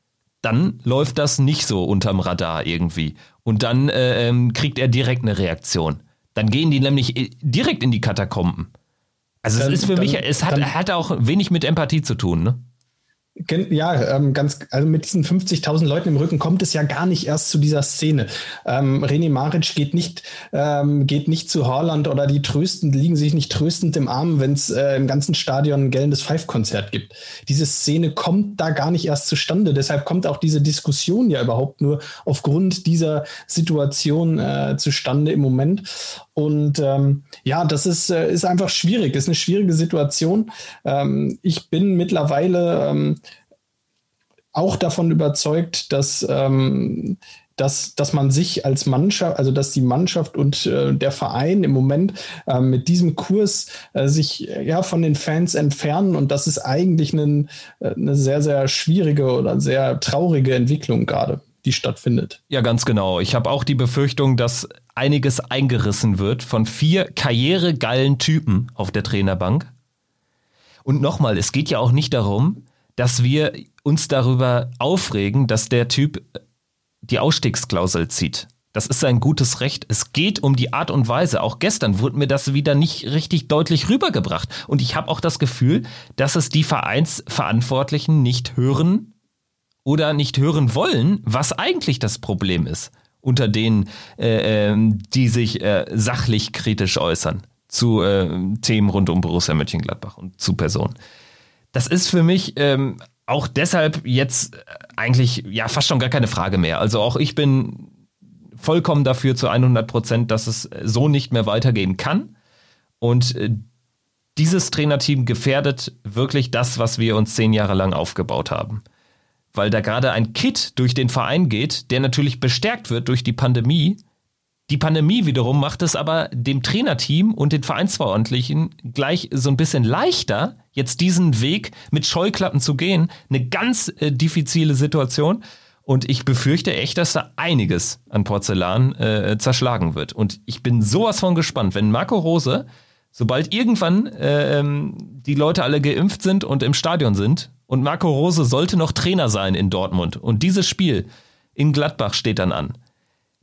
dann läuft das nicht so unterm Radar irgendwie. Und dann äh, ähm, kriegt er direkt eine Reaktion. Dann gehen die nämlich äh, direkt in die Katakomben. Also dann, es ist für dann, mich, es hat, hat auch wenig mit Empathie zu tun, ne? Ja, ähm, ganz, also mit diesen 50.000 Leuten im Rücken kommt es ja gar nicht erst zu dieser Szene. Ähm, René Maric geht nicht, ähm, geht nicht zu Haaland oder die trösten, liegen sich nicht tröstend im Arm, wenn es äh, im ganzen Stadion ein gellendes Five-Konzert gibt. Diese Szene kommt da gar nicht erst zustande. Deshalb kommt auch diese Diskussion ja überhaupt nur aufgrund dieser Situation äh, zustande im Moment. Und ähm, ja, das ist, äh, ist einfach schwierig, ist eine schwierige Situation. Ähm, ich bin mittlerweile ähm, auch davon überzeugt, dass, ähm, dass, dass man sich als Mannschaft, also dass die Mannschaft und äh, der Verein im Moment äh, mit diesem Kurs äh, sich äh, ja von den Fans entfernen. Und das ist eigentlich eine, äh, eine sehr, sehr schwierige oder sehr traurige Entwicklung gerade die stattfindet. Ja, ganz genau. Ich habe auch die Befürchtung, dass einiges eingerissen wird von vier karrieregeilen Typen auf der Trainerbank. Und nochmal, es geht ja auch nicht darum, dass wir uns darüber aufregen, dass der Typ die Ausstiegsklausel zieht. Das ist sein gutes Recht. Es geht um die Art und Weise. Auch gestern wurde mir das wieder nicht richtig deutlich rübergebracht. Und ich habe auch das Gefühl, dass es die Vereinsverantwortlichen nicht hören oder nicht hören wollen, was eigentlich das Problem ist unter denen, äh, ähm, die sich äh, sachlich kritisch äußern zu äh, Themen rund um Borussia Mönchengladbach und zu Personen. Das ist für mich ähm, auch deshalb jetzt eigentlich ja fast schon gar keine Frage mehr. Also auch ich bin vollkommen dafür zu 100 Prozent, dass es so nicht mehr weitergehen kann. Und äh, dieses Trainerteam gefährdet wirklich das, was wir uns zehn Jahre lang aufgebaut haben. Weil da gerade ein Kit durch den Verein geht, der natürlich bestärkt wird durch die Pandemie. Die Pandemie wiederum macht es aber dem Trainerteam und den Vereinsverantwortlichen gleich so ein bisschen leichter, jetzt diesen Weg mit Scheuklappen zu gehen. Eine ganz äh, diffizile Situation. Und ich befürchte echt, dass da einiges an Porzellan äh, zerschlagen wird. Und ich bin sowas von gespannt, wenn Marco Rose, sobald irgendwann äh, ähm, die Leute alle geimpft sind und im Stadion sind, und Marco Rose sollte noch Trainer sein in Dortmund, und dieses Spiel in Gladbach steht dann an,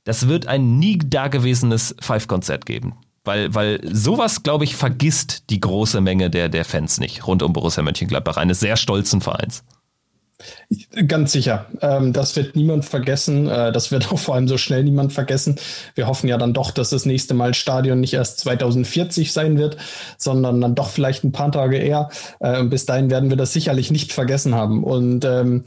das wird ein nie dagewesenes Five-Konzert geben. Weil, weil sowas, glaube ich, vergisst die große Menge der, der Fans nicht rund um Borussia Mönchengladbach, eines sehr stolzen Vereins. Ganz sicher. Ähm, das wird niemand vergessen. Äh, das wird auch vor allem so schnell niemand vergessen. Wir hoffen ja dann doch, dass das nächste Mal Stadion nicht erst 2040 sein wird, sondern dann doch vielleicht ein paar Tage eher. Äh, bis dahin werden wir das sicherlich nicht vergessen haben. Und ähm,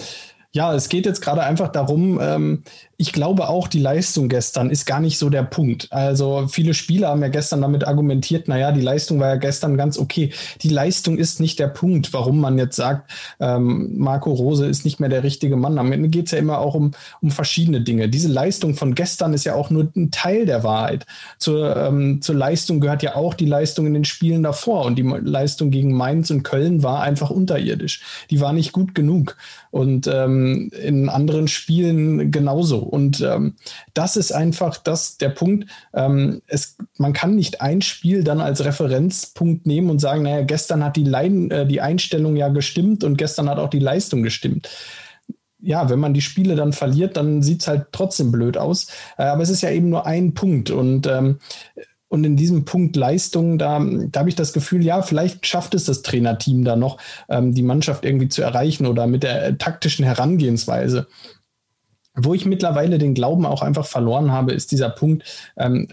ja, es geht jetzt gerade einfach darum, ähm, ich glaube auch, die Leistung gestern ist gar nicht so der Punkt. Also viele Spieler haben ja gestern damit argumentiert, naja, die Leistung war ja gestern ganz okay. Die Leistung ist nicht der Punkt, warum man jetzt sagt, ähm, Marco Rose ist nicht mehr der richtige Mann. Am Ende geht es ja immer auch um, um verschiedene Dinge. Diese Leistung von gestern ist ja auch nur ein Teil der Wahrheit. Zur, ähm, zur Leistung gehört ja auch die Leistung in den Spielen davor. Und die Leistung gegen Mainz und Köln war einfach unterirdisch. Die war nicht gut genug. Und ähm, in anderen Spielen genauso. Und ähm, das ist einfach das, der Punkt. Ähm, es, man kann nicht ein Spiel dann als Referenzpunkt nehmen und sagen, naja, gestern hat die, Lein, äh, die Einstellung ja gestimmt und gestern hat auch die Leistung gestimmt ja, wenn man die Spiele dann verliert, dann sieht es halt trotzdem blöd aus. Äh, aber es ist ja eben nur ein Punkt. Und ähm, und in diesem Punkt Leistung, da, da habe ich das Gefühl, ja, vielleicht schafft es das Trainerteam da noch, ähm, die Mannschaft irgendwie zu erreichen oder mit der äh, taktischen Herangehensweise. Wo ich mittlerweile den Glauben auch einfach verloren habe, ist dieser Punkt, ähm,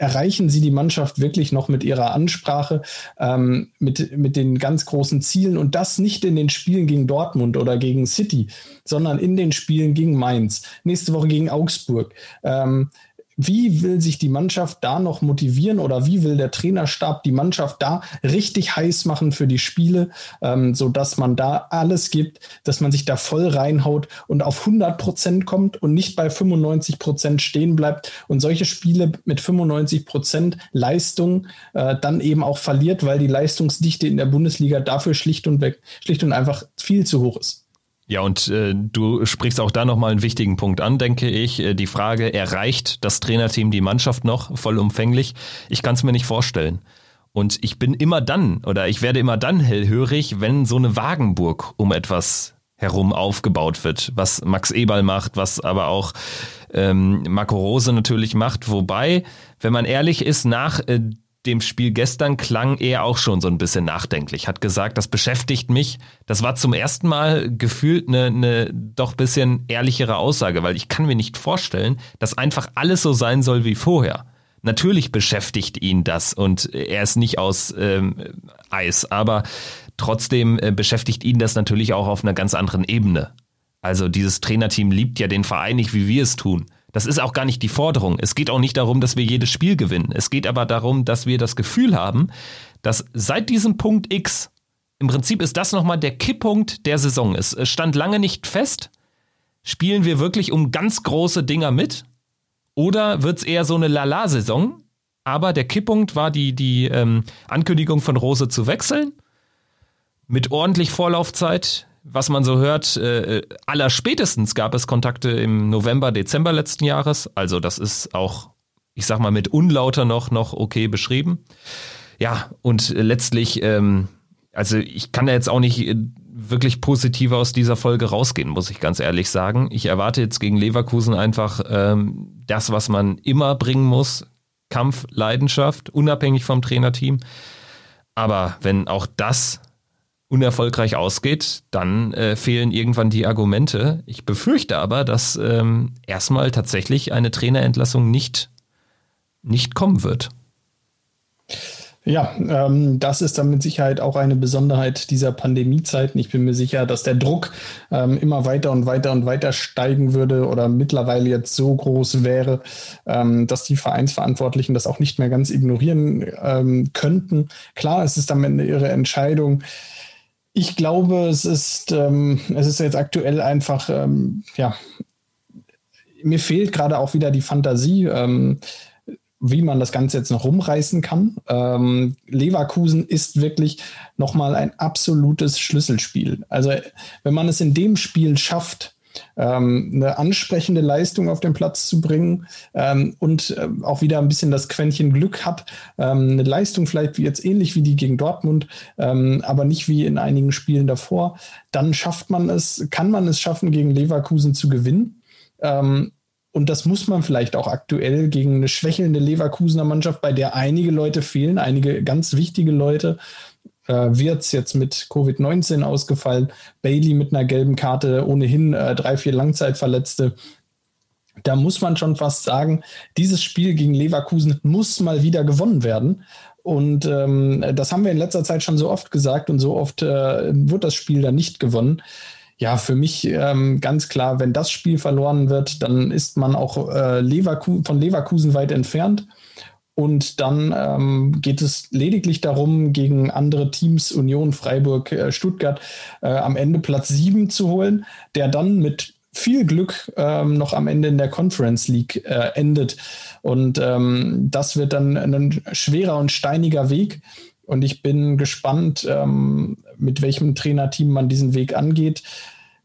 erreichen Sie die Mannschaft wirklich noch mit Ihrer Ansprache, ähm, mit, mit den ganz großen Zielen und das nicht in den Spielen gegen Dortmund oder gegen City, sondern in den Spielen gegen Mainz, nächste Woche gegen Augsburg. Ähm, wie will sich die Mannschaft da noch motivieren oder wie will der Trainerstab die Mannschaft da richtig heiß machen für die Spiele, ähm, so dass man da alles gibt, dass man sich da voll reinhaut und auf 100 Prozent kommt und nicht bei 95 Prozent stehen bleibt und solche Spiele mit 95 Prozent Leistung äh, dann eben auch verliert, weil die Leistungsdichte in der Bundesliga dafür schlicht und weg, schlicht und einfach viel zu hoch ist. Ja, und äh, du sprichst auch da nochmal einen wichtigen Punkt an, denke ich. Äh, die Frage, erreicht das Trainerteam die Mannschaft noch vollumfänglich? Ich kann es mir nicht vorstellen. Und ich bin immer dann, oder ich werde immer dann hellhörig, wenn so eine Wagenburg um etwas herum aufgebaut wird, was Max Eberl macht, was aber auch ähm, Marco Rose natürlich macht. Wobei, wenn man ehrlich ist, nach äh, dem Spiel gestern klang er auch schon so ein bisschen nachdenklich, hat gesagt, das beschäftigt mich. Das war zum ersten Mal gefühlt eine, eine doch bisschen ehrlichere Aussage, weil ich kann mir nicht vorstellen, dass einfach alles so sein soll wie vorher. Natürlich beschäftigt ihn das und er ist nicht aus ähm, Eis, aber trotzdem äh, beschäftigt ihn das natürlich auch auf einer ganz anderen Ebene. Also dieses Trainerteam liebt ja den Verein nicht, wie wir es tun. Das ist auch gar nicht die Forderung. Es geht auch nicht darum, dass wir jedes Spiel gewinnen. Es geht aber darum, dass wir das Gefühl haben, dass seit diesem Punkt X, im Prinzip ist das nochmal der Kipppunkt der Saison. Es stand lange nicht fest, spielen wir wirklich um ganz große Dinger mit? Oder wird es eher so eine Lala-Saison? Aber der Kipppunkt war die, die ähm, Ankündigung von Rose zu wechseln. Mit ordentlich Vorlaufzeit, was man so hört, äh, allerspätestens gab es Kontakte im November, Dezember letzten Jahres. Also das ist auch, ich sag mal, mit unlauter noch, noch okay beschrieben. Ja, und letztlich, ähm, also ich kann da jetzt auch nicht äh, wirklich positiv aus dieser Folge rausgehen, muss ich ganz ehrlich sagen. Ich erwarte jetzt gegen Leverkusen einfach ähm, das, was man immer bringen muss. Kampf, Leidenschaft, unabhängig vom Trainerteam. Aber wenn auch das unerfolgreich ausgeht, dann äh, fehlen irgendwann die Argumente. Ich befürchte aber, dass ähm, erstmal tatsächlich eine Trainerentlassung nicht, nicht kommen wird. Ja, ähm, das ist dann mit Sicherheit auch eine Besonderheit dieser Pandemiezeiten. Ich bin mir sicher, dass der Druck ähm, immer weiter und weiter und weiter steigen würde oder mittlerweile jetzt so groß wäre, ähm, dass die Vereinsverantwortlichen das auch nicht mehr ganz ignorieren ähm, könnten. Klar, es ist am Ende ihre Entscheidung. Ich glaube, es ist, ähm, es ist jetzt aktuell einfach, ähm, ja, mir fehlt gerade auch wieder die Fantasie, ähm, wie man das Ganze jetzt noch rumreißen kann. Ähm, Leverkusen ist wirklich nochmal ein absolutes Schlüsselspiel. Also wenn man es in dem Spiel schafft, ähm, eine ansprechende Leistung auf den Platz zu bringen ähm, und äh, auch wieder ein bisschen das Quäntchen Glück hat. Ähm, eine Leistung vielleicht jetzt ähnlich wie die gegen Dortmund, ähm, aber nicht wie in einigen Spielen davor. Dann schafft man es, kann man es schaffen, gegen Leverkusen zu gewinnen. Ähm, und das muss man vielleicht auch aktuell gegen eine schwächelnde Leverkusener Mannschaft, bei der einige Leute fehlen, einige ganz wichtige Leute äh, Wirtz jetzt mit Covid-19 ausgefallen, Bailey mit einer gelben Karte, ohnehin äh, drei, vier Langzeitverletzte. Da muss man schon fast sagen, dieses Spiel gegen Leverkusen muss mal wieder gewonnen werden. Und ähm, das haben wir in letzter Zeit schon so oft gesagt und so oft äh, wird das Spiel dann nicht gewonnen. Ja, für mich ähm, ganz klar, wenn das Spiel verloren wird, dann ist man auch äh, Leverku von Leverkusen weit entfernt. Und dann ähm, geht es lediglich darum, gegen andere Teams, Union, Freiburg, äh, Stuttgart, äh, am Ende Platz 7 zu holen, der dann mit viel Glück ähm, noch am Ende in der Conference League äh, endet. Und ähm, das wird dann ein schwerer und steiniger Weg. Und ich bin gespannt, ähm, mit welchem Trainerteam man diesen Weg angeht.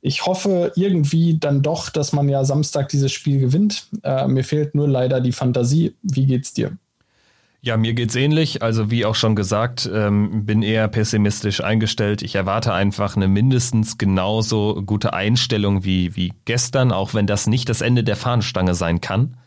Ich hoffe irgendwie dann doch, dass man ja Samstag dieses Spiel gewinnt. Äh, mir fehlt nur leider die Fantasie. Wie geht's dir? Ja, mir geht's ähnlich. Also wie auch schon gesagt, ähm, bin eher pessimistisch eingestellt. Ich erwarte einfach eine mindestens genauso gute Einstellung wie, wie gestern, auch wenn das nicht das Ende der Fahnenstange sein kann.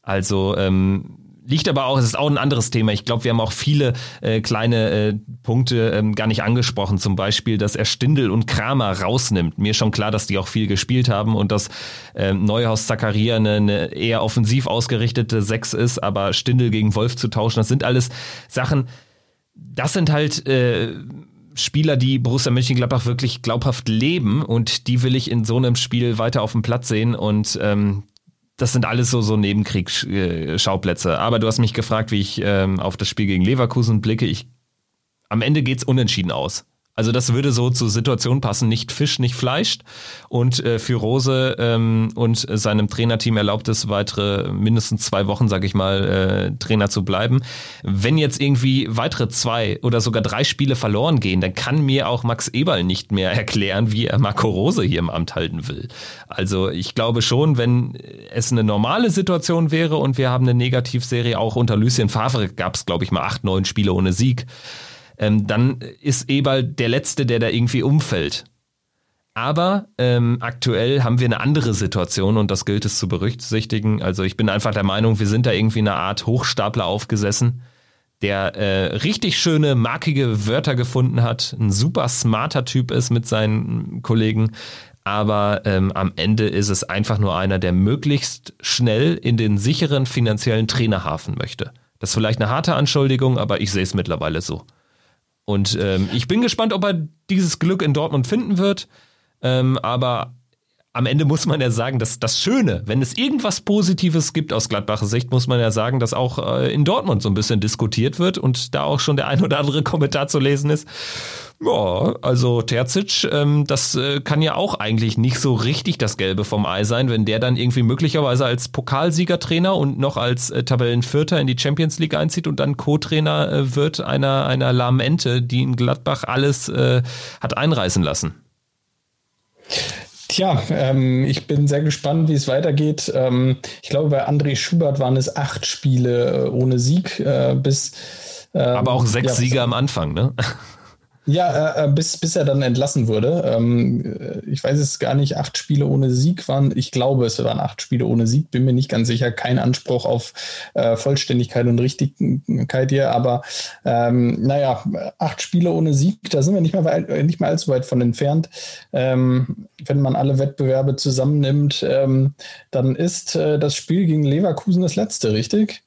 Also ähm, Liegt aber auch, es ist auch ein anderes Thema. Ich glaube, wir haben auch viele äh, kleine äh, Punkte ähm, gar nicht angesprochen. Zum Beispiel, dass er Stindel und Kramer rausnimmt. Mir schon klar, dass die auch viel gespielt haben und dass ähm, Neuhaus Zakaria eine, eine eher offensiv ausgerichtete Sechs ist, aber Stindel gegen Wolf zu tauschen, das sind alles Sachen, das sind halt äh, Spieler, die Borussia Mönchengladbach wirklich glaubhaft leben und die will ich in so einem Spiel weiter auf dem Platz sehen und ähm, das sind alles so, so Nebenkriegsschauplätze. Aber du hast mich gefragt, wie ich ähm, auf das Spiel gegen Leverkusen blicke. Ich, am Ende geht's unentschieden aus. Also das würde so zur Situation passen, nicht Fisch, nicht Fleisch. Und äh, für Rose ähm, und seinem Trainerteam erlaubt es weitere mindestens zwei Wochen, sag ich mal, äh, Trainer zu bleiben. Wenn jetzt irgendwie weitere zwei oder sogar drei Spiele verloren gehen, dann kann mir auch Max Eberl nicht mehr erklären, wie er Marco Rose hier im Amt halten will. Also ich glaube schon, wenn es eine normale Situation wäre und wir haben eine Negativserie, auch unter Lucien Favre gab es, glaube ich, mal acht, neun Spiele ohne Sieg ähm, dann ist Eberl der Letzte, der da irgendwie umfällt. Aber ähm, aktuell haben wir eine andere Situation und das gilt es zu berücksichtigen. Also ich bin einfach der Meinung, wir sind da irgendwie eine Art Hochstapler aufgesessen, der äh, richtig schöne, markige Wörter gefunden hat, ein super smarter Typ ist mit seinen Kollegen. Aber ähm, am Ende ist es einfach nur einer, der möglichst schnell in den sicheren finanziellen Trainerhafen möchte. Das ist vielleicht eine harte Anschuldigung, aber ich sehe es mittlerweile so. Und ähm, ich bin gespannt, ob er dieses Glück in Dortmund finden wird. Ähm, aber am Ende muss man ja sagen, dass das Schöne, wenn es irgendwas Positives gibt aus Gladbacher Sicht, muss man ja sagen, dass auch äh, in Dortmund so ein bisschen diskutiert wird und da auch schon der ein oder andere Kommentar zu lesen ist. Ja, also Terzic, ähm, das äh, kann ja auch eigentlich nicht so richtig das Gelbe vom Ei sein, wenn der dann irgendwie möglicherweise als Pokalsiegertrainer und noch als äh, Tabellenvierter in die Champions League einzieht und dann Co-Trainer wird einer, einer Lamente, die in Gladbach alles hat einreißen lassen. Tja, ähm, ich bin sehr gespannt, wie es weitergeht. Ähm, ich glaube, bei André Schubert waren es acht Spiele äh, ohne Sieg äh, bis. Ähm, Aber auch sechs ja, Sieger am Anfang, ne? Ja, äh, äh, bis, bis er dann entlassen wurde. Ähm, äh, ich weiß es gar nicht, acht Spiele ohne Sieg waren, ich glaube, es waren acht Spiele ohne Sieg, bin mir nicht ganz sicher, kein Anspruch auf äh, Vollständigkeit und Richtigkeit hier, aber ähm, naja, acht Spiele ohne Sieg, da sind wir nicht mehr, nicht mehr allzu weit von entfernt. Ähm, wenn man alle Wettbewerbe zusammennimmt, ähm, dann ist äh, das Spiel gegen Leverkusen das letzte, richtig?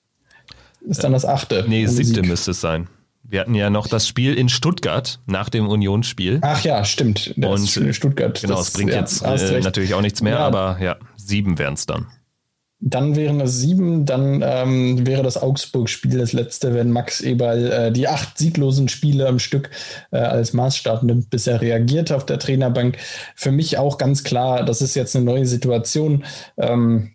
Ist dann das achte. Nee, siebte Sieg. müsste es sein. Wir hatten ja noch das Spiel in Stuttgart nach dem Unionsspiel. Ach ja, stimmt. Das und Stuttgart. Genau, es bringt ja, jetzt äh, natürlich auch nichts mehr, ja. aber ja, sieben wären es dann. Dann wären es sieben, dann ähm, wäre das Augsburg-Spiel das letzte, wenn Max Eberl äh, die acht sieglosen Spiele am Stück äh, als Maßstab nimmt, bis er reagiert auf der Trainerbank. Für mich auch ganz klar, das ist jetzt eine neue Situation. Ähm,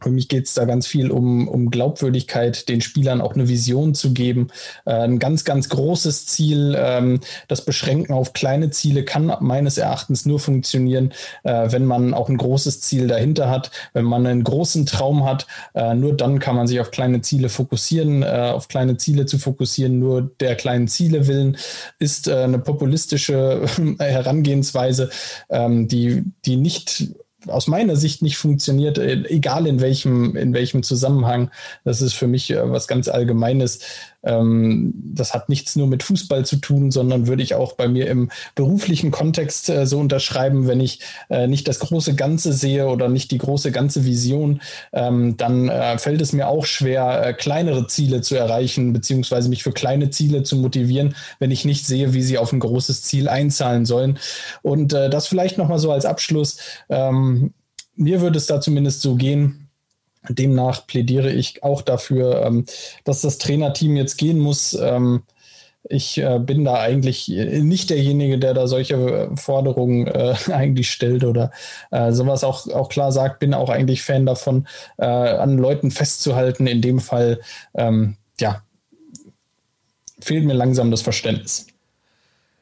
für mich geht es da ganz viel um, um Glaubwürdigkeit, den Spielern auch eine Vision zu geben. Äh, ein ganz, ganz großes Ziel, ähm, das Beschränken auf kleine Ziele kann meines Erachtens nur funktionieren, äh, wenn man auch ein großes Ziel dahinter hat, wenn man einen großen Traum hat. Äh, nur dann kann man sich auf kleine Ziele fokussieren. Äh, auf kleine Ziele zu fokussieren, nur der kleinen Ziele willen, ist äh, eine populistische Herangehensweise, ähm, die, die nicht aus meiner Sicht nicht funktioniert, äh, egal in welchem, in welchem Zusammenhang. Das ist für mich äh, was ganz Allgemeines. Ähm, das hat nichts nur mit Fußball zu tun, sondern würde ich auch bei mir im beruflichen Kontext äh, so unterschreiben, wenn ich äh, nicht das große Ganze sehe oder nicht die große ganze Vision, ähm, dann äh, fällt es mir auch schwer, äh, kleinere Ziele zu erreichen, beziehungsweise mich für kleine Ziele zu motivieren, wenn ich nicht sehe, wie sie auf ein großes Ziel einzahlen sollen. Und äh, das vielleicht nochmal so als Abschluss. Ähm, mir würde es da zumindest so gehen, Demnach plädiere ich auch dafür, ähm, dass das Trainerteam jetzt gehen muss. Ähm, ich äh, bin da eigentlich nicht derjenige, der da solche Forderungen äh, eigentlich stellt oder äh, sowas auch, auch klar sagt, bin auch eigentlich Fan davon, äh, an Leuten festzuhalten. In dem Fall, ähm, ja, fehlt mir langsam das Verständnis.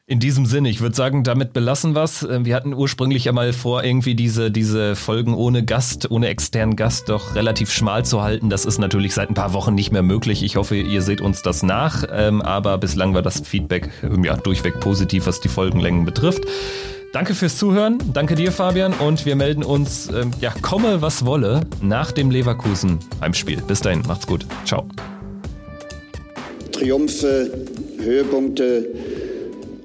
In diesem Sinne, ich würde sagen, damit belassen was. Ähm, wir hatten ursprünglich ja mal vor, irgendwie diese, diese Folgen ohne Gast, ohne externen Gast doch relativ schmal zu halten. Das ist natürlich seit ein paar Wochen nicht mehr möglich. Ich hoffe, ihr seht uns das nach. Ähm, aber bislang war das Feedback ähm, ja, durchweg positiv, was die Folgenlängen betrifft. Danke fürs Zuhören. Danke dir, Fabian. Und wir melden uns, ja, komme was wolle, nach dem Leverkusen Heimspiel. Bis dahin, macht's gut. Ciao. Triumphe, Höhepunkte